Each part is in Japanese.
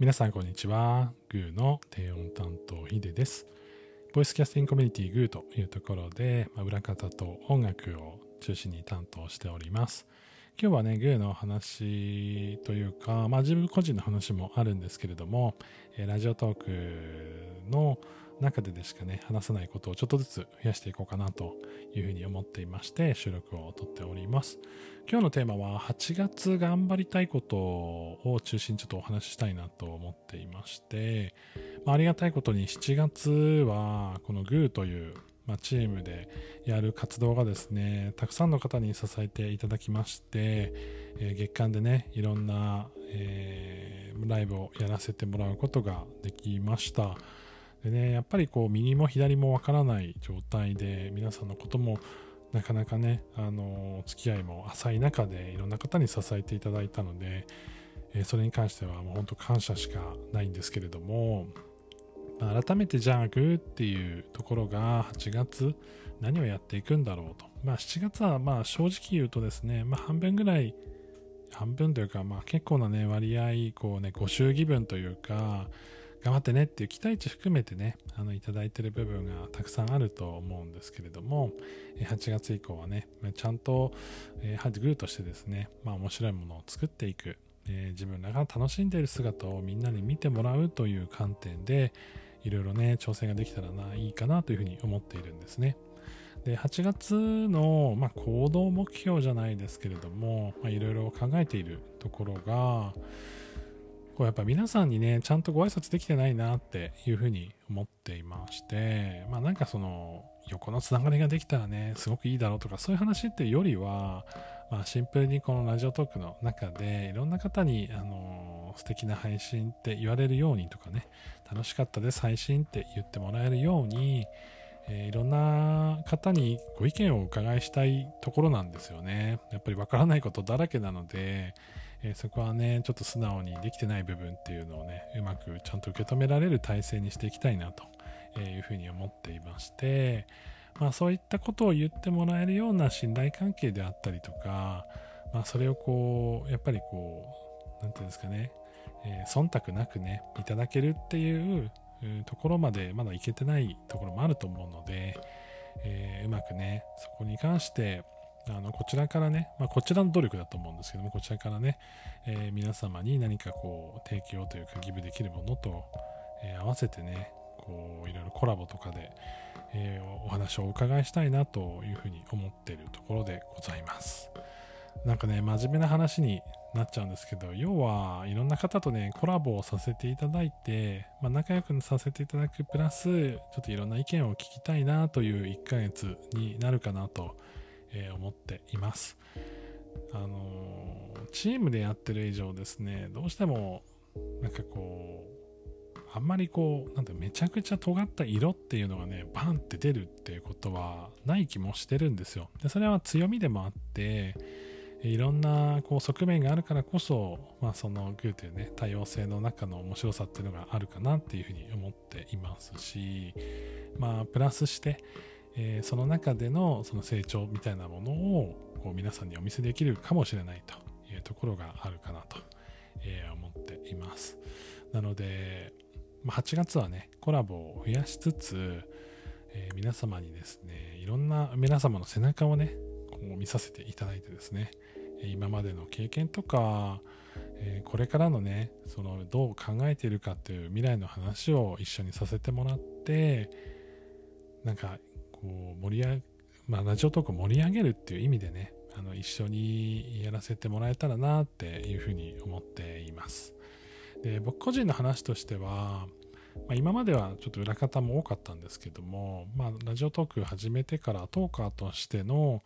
皆さんこんにちは。グーの低音担当ヒデです。ボイスキャスティングコミュニティグーというところで、まあ、裏方と音楽を中心に担当しております。今日はね、グーの話というか、まあ自分個人の話もあるんですけれども、えラジオトークの中ででしかね、話さないことをちょっとずつ増やしていこうかなというふうに思っていまして、収録をとっております。今日のテーマは、8月頑張りたいことを中心にちょっとお話ししたいなと思っていまして、まあ、ありがたいことに7月は、このグーというまあ、チームでやる活動がですね、たくさんの方に支えていただきまして、えー、月間でね、いろんな、えー、ライブをやらせてもらうことができました。でね、やっぱりこう右も左もわからない状態で皆さんのこともなかなかね、あの、付き合いも浅い中でいろんな方に支えていただいたので、え、それに関してはもう本当感謝しかないんですけれども、まあ、改めてじゃあグーっていうところが8月何をやっていくんだろうと。まあ7月はまあ正直言うとですね、まあ半分ぐらい、半分というかまあ結構なね割合、こうね、ご祝儀分というか、頑張ってねっていう期待値含めてね、あの、いただいてる部分がたくさんあると思うんですけれども、8月以降はね、ちゃんと、えー、グーとしてですね、まあ面白いものを作っていく、えー、自分らが楽しんでいる姿をみんなに見てもらうという観点で、いろいろね、挑戦ができたらな、いいかなというふうに思っているんですね。で、8月の、まあ、行動目標じゃないですけれども、まあ、いろいろ考えているところが、こうやっぱ皆さんにね、ちゃんとご挨拶できてないなっていうふうに思っていまして、まあなんかその、横のつながりができたらね、すごくいいだろうとか、そういう話っていうよりは、まあシンプルにこのラジオトークの中で、いろんな方に、あの、素敵な配信って言われるようにとかね、楽しかったです、配信って言ってもらえるように、え、いろんな方にご意見をお伺いしたいところなんですよね。やっぱりわからないことだらけなので、えー、そこはね、ちょっと素直にできてない部分っていうのをね、うまくちゃんと受け止められる体制にしていきたいなというふうに思っていまして、まあそういったことを言ってもらえるような信頼関係であったりとか、まあそれをこう、やっぱりこう、なんていうんですかね、えー、忖度なくね、いただけるっていうところまでまだいけてないところもあると思うので、えー、うまくね、そこに関して、あのこちらからね、まあ、こちらの努力だと思うんですけども、こちらからね、えー、皆様に何かこう提供というかギブできるものと、えー、合わせてね、こういろいろコラボとかで、えー、お話をお伺いしたいなというふうに思っているところでございます。なんかね、真面目な話になっちゃうんですけど、要はいろんな方とね、コラボをさせていただいて、まあ、仲良くさせていただくプラス、ちょっといろんな意見を聞きたいなという1ヶ月になるかなとえ、思っています。あのー、チームでやってる以上ですね、どうしても、なんかこう、あんまりこう、なんてめちゃくちゃ尖った色っていうのがね、バンって出るっていうことはない気もしてるんですよ。で、それは強みでもあって、いろんなこう側面があるからこそ、まあそのグーというね、多様性の中の面白さっていうのがあるかなっていうふうに思っていますし、まあプラスして、えー、その中でのその成長みたいなものをこう皆さんにお見せできるかもしれないというところがあるかなと、えー、思っています。なので、まあ、8月はね、コラボを増やしつつ、えー、皆様にですね、いろんな皆様の背中をね、こう見させていただいてですね、今までの経験とか、えこれからのね、そのどう考えているかっていう未来の話を一緒にさせてもらって、なんかこう盛り上げ、まあ、ラジオトークを盛り上げるっていう意味でね、あの一緒にやらせてもらえたらなっていうふうに思っています。で僕個人の話としては、まあ、今まではちょっと裏方も多かったんですけども、まあ、ラジオトーク始めてからトーカーとしての、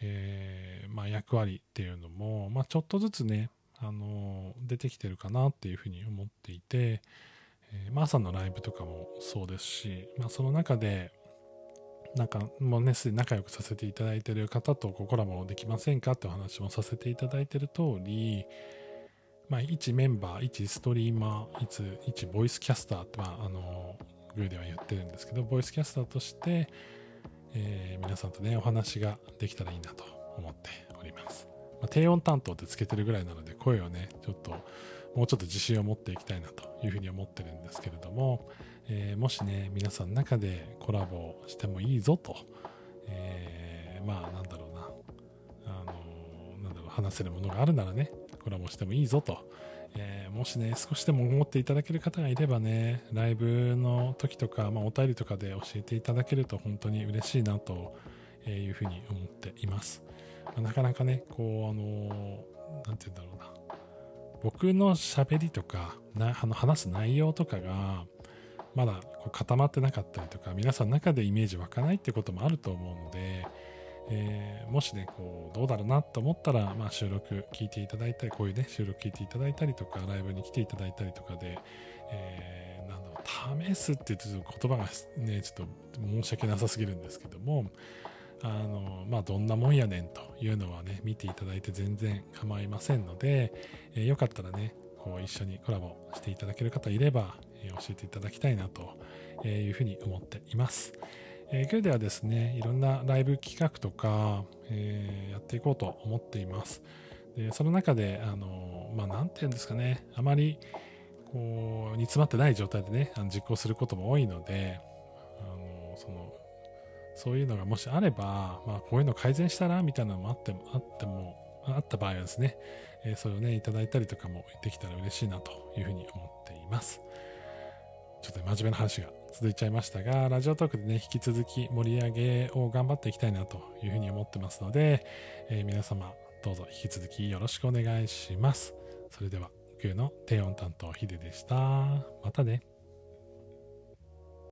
えー、まあ、役割っていうのも、まあ、ちょっとずつね、あの出てきてるかなっていうふうに思っていて、えー、まあ、朝のライブとかもそうですし、まあ、その中で、なんかもうね、すでに仲良くさせていただいてる方とコラボできませんかってお話もさせていただいてる通り、まあ、一メンバー、一ストリーマー、一、一ボイスキャスターとは、あの、グーでは言ってるんですけど、ボイスキャスターとして、えー、皆さんとね、お話ができたらいいなと思っております。まあ、低音担当ってつけてるぐらいなので、声をね、ちょっと、もうちょっと自信を持っていきたいなというふうに思ってるんですけれども、えー、もしね、皆さんの中でコラボしてもいいぞと、えー、まあなんだろうな、あのなんだろう、話せるものがあるならね、コラボしてもいいぞと、えー、もしね、少しでも思っていただける方がいればね、ライブの時とか、まあ、お便りとかで教えていただけると本当に嬉しいなというふうに思っています。まあ、なかなかね、こう、あのなんて言うんだろうな。僕の喋りとか、なあの話す内容とかが、まだこう固まってなかったりとか、皆さんの中でイメージ湧かないってこともあると思うので、えー、もしね、こう、どうだろうなと思ったら、まあ、収録聞いていただいたり、こういうね、収録聞いていただいたりとか、ライブに来ていただいたりとかで、えー、なんだろう、試すって言って言葉がね、ちょっと申し訳なさすぎるんですけども、あの、まあ、どんなもんやねんというのはね、見ていただいて全然構いませんので、えー、よかったらね、こう一緒にコラボしていただける方いれば、え、教えていただきたいなというふうに思っています。えー、今日ではですね、いろんなライブ企画とか、えー、やっていこうと思っています。でその中で、あの、まあ、なんていうんですかね、あまり、こう、煮詰まってない状態でね、あの実行することも多いので、あの、その、そういうのがもしあれば、まあ、こういうの改善したらみたいなのもあっても、あっても、あった場合はですね、えー、それをね、いただいたりとかもできたら嬉しいなというふうに思っています。ちょっと真面目な話が続いちゃいましたが、ラジオトークでね、引き続き盛り上げを頑張っていきたいなというふうに思ってますので、えー、皆様どうぞ引き続きよろしくお願いします。それでは、今日の低音担当ヒデでした。またね。